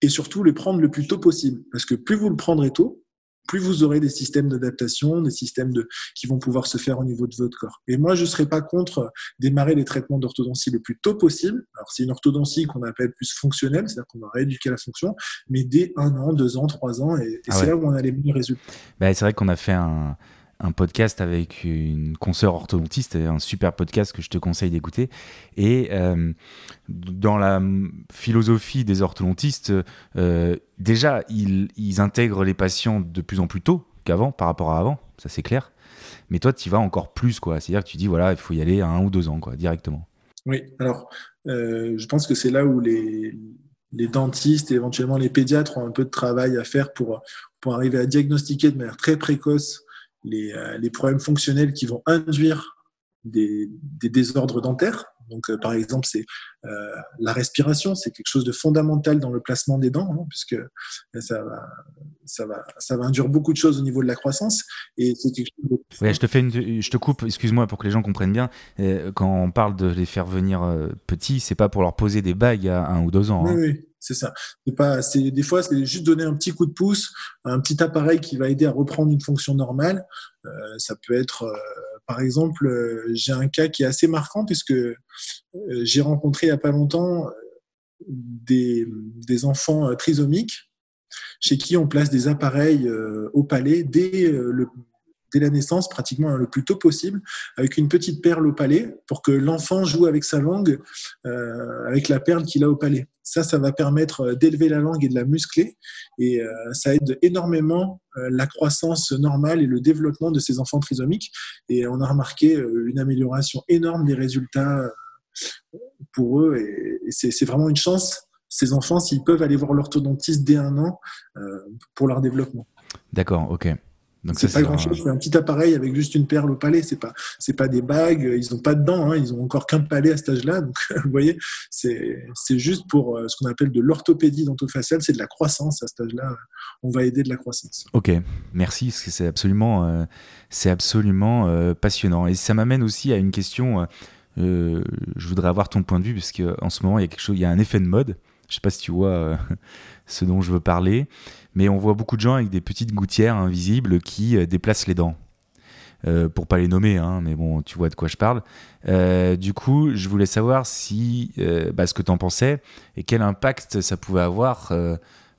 et surtout le prendre le plus tôt possible. Parce que plus vous le prendrez tôt, plus vous aurez des systèmes d'adaptation, des systèmes de, qui vont pouvoir se faire au niveau de votre corps. Et moi, je ne serais pas contre démarrer les traitements d'orthodontie le plus tôt possible. Alors, c'est une orthodontie qu'on appelle plus fonctionnelle, c'est-à-dire qu'on va rééduquer la fonction, mais dès un an, deux ans, trois ans, et, ah c'est là où on a les meilleurs résultats. Bah, c'est vrai qu'on a fait un, un podcast avec une consoeur orthodontiste, un super podcast que je te conseille d'écouter. Et euh, dans la philosophie des orthodontistes, euh, déjà, ils, intègrent les patients de plus en plus tôt qu'avant, par rapport à avant, ça c'est clair. Mais toi, tu vas encore plus, quoi. C'est-à-dire que tu dis, voilà, il faut y aller à un ou deux ans, quoi, directement. Oui, alors, euh, je pense que c'est là où les, les dentistes et éventuellement les pédiatres ont un peu de travail à faire pour, pour arriver à diagnostiquer de manière très précoce euh, les, problèmes fonctionnels qui vont induire des, désordres dentaires. Donc, euh, par exemple, c'est euh, la respiration, c'est quelque chose de fondamental dans le placement des dents, hein, puisque ça va, ça, va, ça va induire beaucoup de choses au niveau de la croissance. Et c'est quelque chose je te fais une, je te coupe, excuse-moi pour que les gens comprennent bien. quand on parle de les faire venir petits, c'est pas pour leur poser des bagues à un ou deux ans. Hein. oui c'est ça. C'est pas, c'est des fois, c'est juste donner un petit coup de pouce, un petit appareil qui va aider à reprendre une fonction normale. Euh, ça peut être, euh, par exemple, euh, j'ai un cas qui est assez marquant puisque j'ai rencontré il y a pas longtemps des, des enfants trisomiques chez qui on place des appareils au palais dès le dès la naissance, pratiquement le plus tôt possible, avec une petite perle au palais, pour que l'enfant joue avec sa langue, euh, avec la perle qu'il a au palais. Ça, ça va permettre euh, d'élever la langue et de la muscler, et euh, ça aide énormément la croissance normale et le développement de ces enfants trisomiques. Et on a remarqué une amélioration énorme des résultats pour eux, et, c'est vraiment une chance ces enfants s'ils peuvent aller voir l'orthodontiste dès un an pour leur développement. D'accord, ok. Donc c'est pas grand chose. C'est un petit appareil avec juste une perle au palais. C'est pas, c'est pas des bagues. Ils ont pas de dents. Hein. Ils ont encore qu'un palais à cet âge-là. Donc, vous voyez, c'est, c'est juste pour euh, ce qu'on appelle de l'orthopédie dentofaciale. C'est de la croissance à cet âge-là. On va aider de la croissance. Ok, merci. Parce que c'est absolument, euh, c'est absolument euh, passionnant. Et ça m'amène aussi à une question. je voudrais avoir ton point de vue parce qu'en ce moment il y a quelque chose, il y a un effet de mode. Je sais pas si tu vois ce dont je veux parler mais on voit beaucoup de gens avec des petites gouttières invisibles qui euh, déplacent les dents. Euh, pour pas les nommer, hein, mais bon, tu vois de quoi je parle. Euh, du coup, je voulais savoir si, bah, ce que tu en pensais et quel impact ça pouvait avoir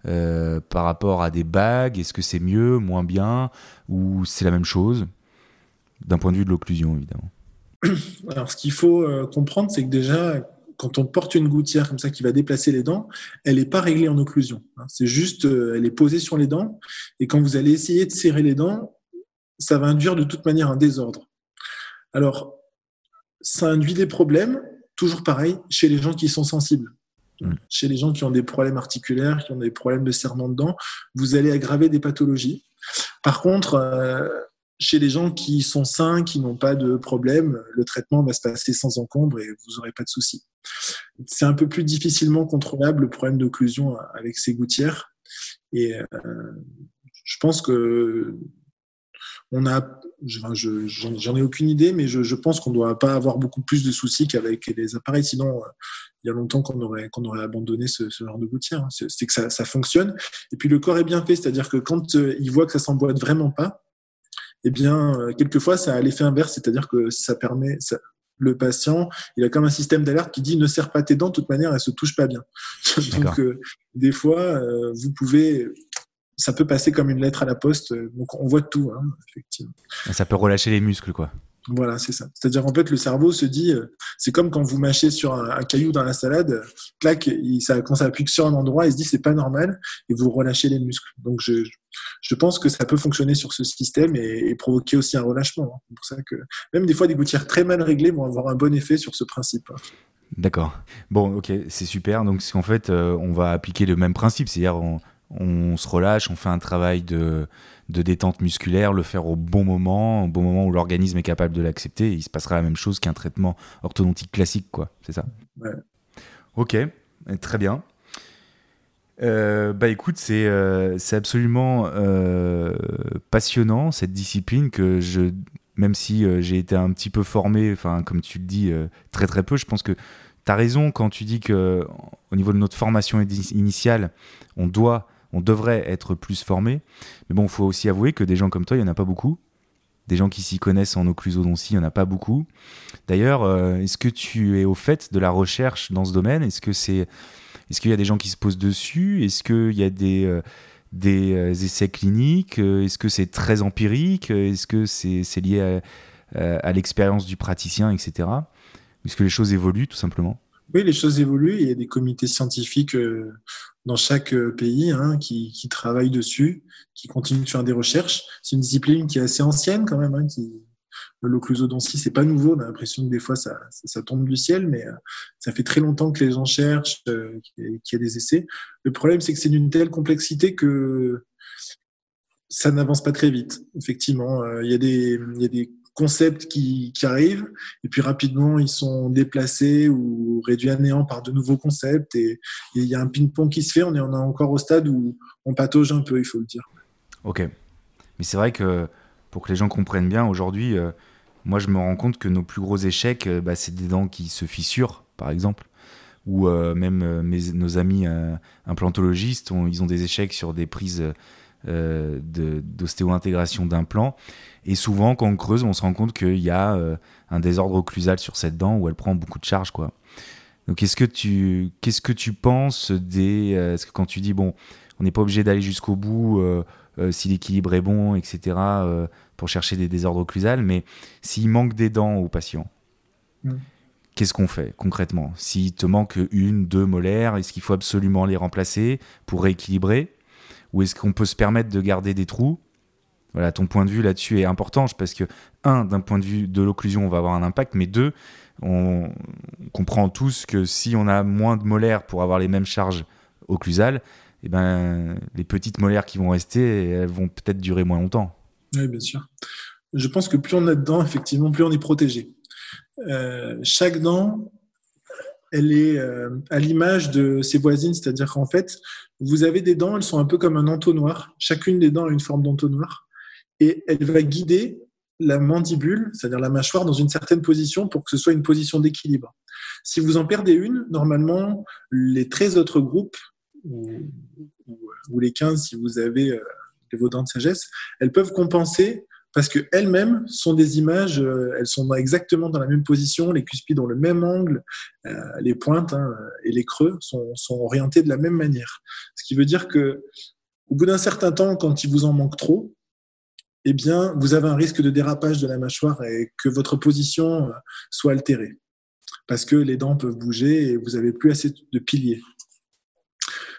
par rapport à des bagues. Est-ce que c'est mieux, moins bien, ou c'est la même chose? D'un point de vue de l'occlusion, évidemment. Alors, ce qu'il faut comprendre, c'est que déjà, quand on porte une gouttière comme ça qui va déplacer les dents, elle n'est pas réglée en occlusion. Hein. C'est juste, euh, elle est posée sur les dents. Et quand vous allez essayer de serrer les dents, ça va induire de toute manière un désordre. Alors, ça induit des problèmes, toujours pareil, chez les gens qui sont sensibles. Mmh. Chez les gens qui ont des problèmes articulaires, qui ont des problèmes de serrement de dents, vous allez aggraver des pathologies. Par contre, euh, chez les gens qui sont sains, qui n'ont pas de problème, le traitement va se passer sans encombre et vous n'aurez pas de soucis. C'est un peu plus difficilement contrôlable le problème d'occlusion avec ces gouttières. Et euh, je pense que on a, j'en ai aucune idée, mais je, pense qu'on ne doit pas avoir beaucoup plus de soucis qu'avec les appareils. Sinon, euh, il y a longtemps qu'on aurait, abandonné ce, genre de gouttière. C'est que ça, fonctionne. Et puis le corps est bien fait, c'est-à-dire que quand euh, il voit que ça s'emboîte vraiment pas, eh bien, quelquefois, ça a l'effet inverse, c'est-à-dire que ça permet, le patient, il a comme un système d'alerte qui dit ne serre pas tes dents, de toute manière, elles se touchent pas bien. Donc, euh, des fois, euh, vous pouvez, ça peut passer comme une lettre à la poste. Donc, on voit tout, hein, effectivement. Ça peut relâcher les muscles, quoi. Voilà, c'est ça. C'est-à-dire en fait, le cerveau se dit, euh, c'est comme quand vous mâchez sur un, caillou dans la salade, clac, il, ça, quand ça appuie sur un endroit, il se dit c'est pas normal et vous relâchez les muscles. Donc je, je pense que ça peut fonctionner sur ce système et, provoquer aussi un relâchement. Hein. C'est pour ça que même des fois des gouttières très mal réglées vont avoir un bon effet sur ce principe. Hein. D'accord. Bon, ok, c'est super. Donc, en fait, euh, on va appliquer le même principe, c'est-à-dire on se relâche, on fait un travail de, détente musculaire, le faire au bon moment, au bon moment où l'organisme est capable de l'accepter. Il se passera la même chose qu'un traitement orthodontique classique, quoi. C'est ça ouais. Ok, très bien. Euh, bah écoute, c'est euh, absolument euh, passionnant cette discipline que je, même si j'ai été un petit peu formé, enfin comme tu le dis, très très peu, je pense que tu as raison quand tu dis que au niveau de notre formation initiale, on doit on devrait être plus formé. Mais bon, il faut aussi avouer que des gens comme toi, il n'y en a pas beaucoup. Des gens qui s'y connaissent en occlusodontie, il n'y en a pas beaucoup. D'ailleurs, euh, est-ce que tu es au fait de la recherche dans ce domaine? Est-ce que c'est, est-ce qu'il y a des gens qui se posent dessus? Est-ce qu'il y a des, euh, euh, essais cliniques? Est-ce que c'est très empirique? Est-ce que c'est, lié à, à l'expérience du praticien, etc. Est-ce que les choses évoluent tout simplement? Oui, les choses évoluent. Il y a des comités scientifiques euh, dans chaque euh, pays hein, qui, travaillent dessus, qui continuent de faire des recherches. C'est une discipline qui est assez ancienne quand même. Hein, qui... L'occlusodontie, c'est pas nouveau. On a l'impression que des fois ça, tombe du ciel, mais euh, ça fait très longtemps que les gens cherchent, qu'il y a des essais. Le problème, c'est que c'est d'une telle complexité que ça n'avance pas très vite. Effectivement, il y a des concepts qui, arrivent, et puis rapidement, ils sont déplacés ou réduits à néant par de nouveaux concepts, et il y a un ping-pong qui se fait, on est, on est encore au stade où on patauge un peu, il faut le dire. Ok. Mais c'est vrai que pour que les gens comprennent bien, aujourd'hui, euh, moi je me rends compte que nos plus gros échecs, euh, bah, c'est des dents qui se fissurent, par exemple ou euh, même nos amis implantologistes, ils ont des échecs sur des prises d'ostéo-intégration d'implants. Et souvent, quand on creuse, on se rend compte qu'il y a euh, un désordre occlusal sur cette dent où elle prend beaucoup de charge, quoi. Donc, qu'est-ce que tu, qu'est-ce que tu penses des, euh, est-ce que quand tu dis bon, On n'est pas obligé d'aller jusqu'au bout si l'équilibre est bon, etc., pour chercher des désordres occlusales. Mais s'il manque des dents au patient, mm. qu'est-ce qu'on fait concrètement? S'il te manque une, deux molaires, est-ce qu'il faut absolument les remplacer pour rééquilibrer? Ou est-ce qu'on peut se permettre de garder des trous? Voilà, ton point de vue là-dessus est important parce que, un, d'un point de vue de l'occlusion, on va avoir un impact, mais deux, on comprend tous que si on a moins de molaires pour avoir les mêmes charges occlusales, eh ben, les petites molaires qui vont rester, elles vont peut-être durer moins longtemps. Oui, bien sûr. Je pense que plus on a de dents, effectivement, plus on est protégé. Euh, chaque dent, elle est euh, à l'image de ses voisines, c'est-à-dire qu'en fait, vous avez des dents, elles sont un peu comme un entonnoir. Chacune des dents a une forme d'entonnoir et elle va guider la mandibule, c'est-à-dire la mâchoire, dans une certaine position pour que ce soit une position d'équilibre. Si vous en perdez une, normalement, les 13 autres groupes, ou, les 15 si vous avez euh, vos dents de sagesse, elles peuvent compenser parce qu'elles-mêmes sont des images, euh, elles sont exactement dans la même position, les cuspides ont le même angle, euh, les pointes hein, et les creux sont, orientés de la même manière. Ce qui veut dire que au bout d'un certain temps, quand il vous en manque trop, eh bien, vous avez un risque de dérapage de la mâchoire et que votre position euh, soit altérée. Parce que les dents peuvent bouger et vous n'avez plus assez de piliers.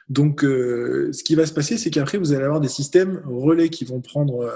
Donc, ce qui va se passer, c'est qu'après, vous allez avoir des systèmes relais qui vont prendre,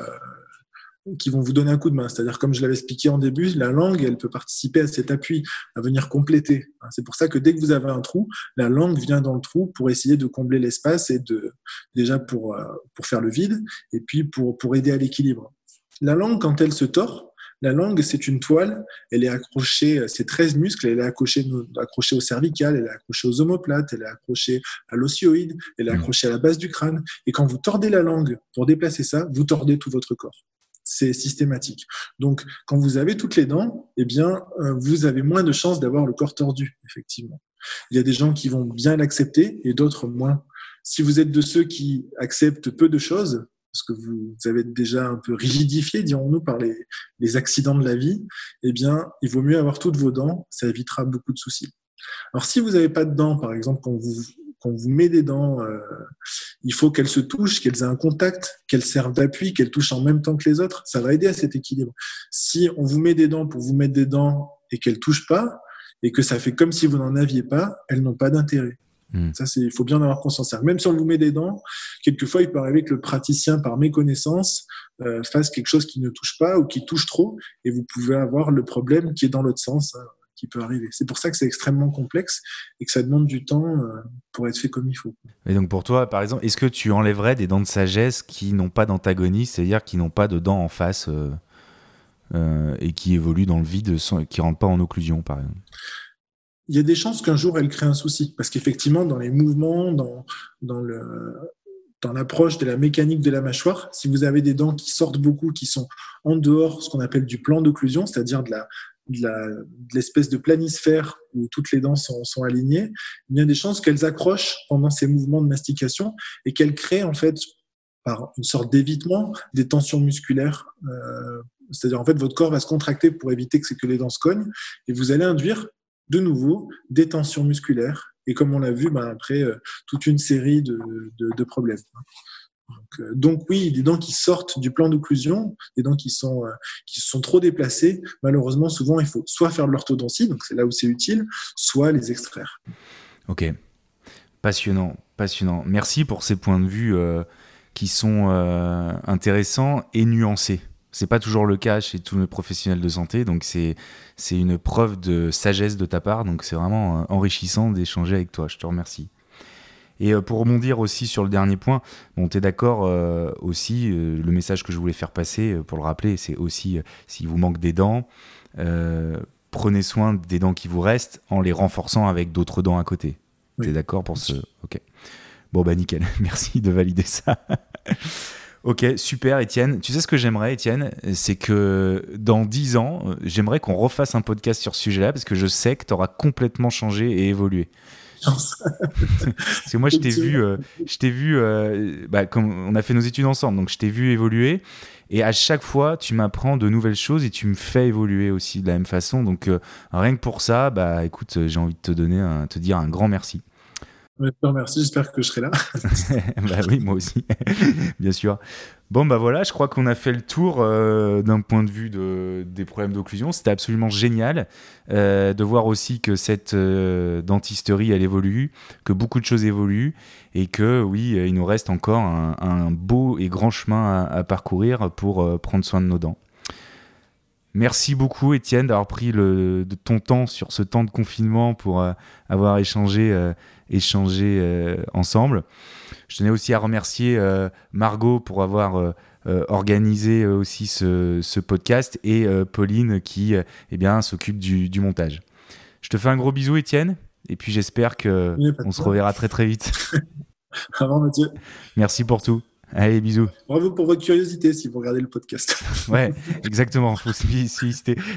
qui vont vous donner un coup de main. C'est-à-dire, comme je l'avais expliqué en début, la langue, elle peut participer à cet appui, à venir compléter. C'est pour ça que dès que vous avez un trou, la langue vient dans le trou pour essayer de combler l'espace et de, déjà pour, euh, pour faire le vide, et puis pour, pour aider à l'équilibre. La langue, quand elle se tord, la langue, c'est une toile, elle est accrochée, c'est 13 muscles, elle est accrochée, accrochée au cervical, elle est accrochée aux omoplates, elle est accrochée à l'osioïde, elle est mmh. accrochée à la base du crâne. Et quand vous tordez la langue pour déplacer ça, vous tordez tout votre corps. C'est systématique. Donc, quand vous avez toutes les dents, eh bien, euh, vous avez moins de chances d'avoir le corps tordu, effectivement. Il y a des gens qui vont bien l'accepter et d'autres moins. Si vous êtes de ceux qui acceptent peu de choses, parce que vous, avez déjà un peu rigidifié, dirons-nous, par les, les, accidents de la vie, eh bien, il vaut mieux avoir toutes vos dents, ça évitera beaucoup de soucis. Alors, si vous n'avez pas de dents, par exemple, quand vous, quand vous met des dents, euh, il faut qu'elles se touchent, qu'elles aient un contact, qu'elles servent d'appui, qu'elles touchent en même temps que les autres. Ça va aider à cet équilibre. Si on vous met des dents pour vous mettre des dents et qu'elles touchent pas, et que ça fait comme si vous n'en aviez pas, elles n'ont pas d'intérêt. Hmm. Ça, c'est, il faut bien en avoir conscience. Même si on vous met des dents, quelquefois, il peut arriver que le praticien, par méconnaissance, euh, fasse quelque chose qui ne touche pas ou qui touche trop, et vous pouvez avoir le problème qui est dans l'autre sens, hein, qui peut arriver. C'est pour ça que c'est extrêmement complexe et que ça demande du temps euh, pour être fait comme il faut. Et donc pour toi, par exemple, est-ce que tu enlèverais des dents de sagesse qui n'ont pas d'antagoniste, c'est-à-dire qui n'ont pas de dents en face euh, et qui évoluent dans le vide, sans, qui rentrent pas en occlusion, par exemple? Il y a des chances qu'un jour elle crée un souci. Parce qu'effectivement, dans les mouvements, dans, dans le, dans l'approche de la mécanique de la mâchoire, si vous avez des dents qui sortent beaucoup, qui sont en dehors, ce qu'on appelle du plan d'occlusion, c'est-à-dire de la, de l'espèce de, planisphère où toutes les dents sont, alignées, il y a des chances qu'elles accrochent pendant ces mouvements de mastication et qu'elles créent en fait par une sorte d'évitement des tensions musculaires. Euh, c'est-à-dire en fait votre corps va se contracter pour éviter que, que les dents se cognent et vous allez induire de nouveau des tensions musculaires et comme on l'a vu, ben, après euh, toute une série de, problèmes. Euh, donc, oui, des dents qui sortent du plan d'occlusion, des dents qui sont, euh, qui sont trop déplacées, malheureusement, souvent, il faut soit faire de l'orthodontie, donc c'est là où c'est utile, soit les extraire. Ok, passionnant, passionnant. Merci pour ces points de vue qui sont intéressants et nuancés. C'est pas toujours le cas chez tous les professionnels de santé, donc c'est une preuve de sagesse de ta part, donc c'est vraiment euh, enrichissant d'échanger avec toi. Je te remercie. Et euh, pour rebondir aussi sur le dernier point, bon, tu es d'accord euh, aussi, le message que je voulais faire passer, pour le rappeler, c'est aussi, s'il vous manque des dents, prenez soin des dents qui vous restent en les renforçant avec d'autres dents à côté. Tu es d'accord pour ce... Ok. Bon, bah nickel, merci de valider ça. Ok, super Étienne. Tu sais ce que j'aimerais Étienne? C'est que dans 10 ans, j'aimerais qu'on refasse un podcast sur ce sujet-là parce que je sais que tu auras complètement changé et évolué. parce que moi, je t'ai vu, euh, je t'ai vu, euh, bah, comme on a fait nos études ensemble, donc je t'ai vu évoluer. Et à chaque fois, tu m'apprends de nouvelles choses et tu me fais évoluer aussi de la même façon. Donc euh, rien que pour ça, bah écoute, j'ai envie de te donner, te dire un grand merci. Merci, j'espère que je serai là. bah oui, moi aussi, bien sûr. Bon, bah voilà, je crois qu'on a fait le tour euh, d'un point de vue de, des problèmes d'occlusion. C'était absolument génial euh, de voir aussi que cette euh, dentisterie, elle évolue, que beaucoup de choses évoluent et que oui, il nous reste encore un, beau et grand chemin à, parcourir pour prendre soin de nos dents. Merci beaucoup Étienne d'avoir pris ton temps sur ce temps de confinement pour avoir échangé échanger euh, ensemble. Je tenais aussi à remercier euh, Margot pour avoir euh, organisé aussi ce, podcast et Pauline qui eh bien s'occupe du, montage. Je te fais un gros bisou Étienne et puis j'espère que on se reverra très très vite. Avant Mathieu. Merci pour tout. Allez, bisous. Bravo pour votre curiosité si vous regardez le podcast. ouais, exactement. Faut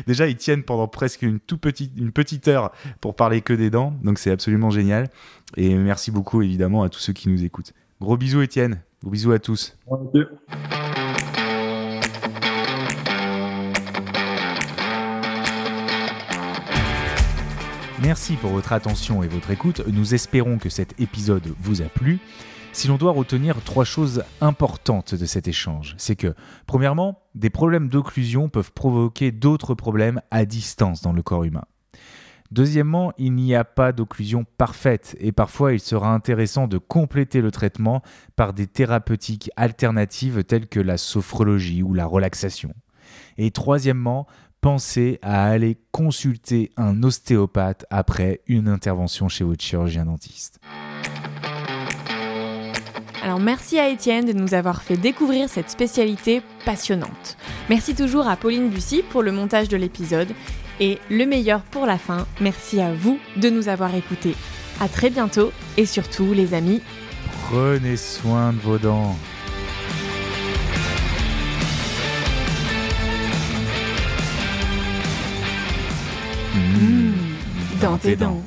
Déjà, ils tiennent pendant presque une, tout petite, une petite heure pour parler que des dents. Donc, c'est absolument génial. Et merci beaucoup, évidemment, à tous ceux qui nous écoutent. Gros bisous, Étienne. Gros bisous à tous. Merci pour votre attention et votre écoute. Nous espérons que cet épisode vous a plu. Si l'on doit retenir trois choses importantes de cet échange, c'est que, premièrement, des problèmes d'occlusion peuvent provoquer d'autres problèmes à distance dans le corps humain. Deuxièmement, il n'y a pas d'occlusion parfaite et parfois il sera intéressant de compléter le traitement par des thérapeutiques alternatives telles que la sophrologie ou la relaxation. Et troisièmement, pensez à aller consulter un ostéopathe après une intervention chez votre chirurgien dentiste. Alors merci à Étienne de nous avoir fait découvrir cette spécialité passionnante. Merci toujours à Pauline Bussy pour le montage de l'épisode. Et le meilleur pour la fin, merci à vous de nous avoir écoutés. À très bientôt et surtout les amis, prenez soin de vos dents. Mmh, dans tes dents.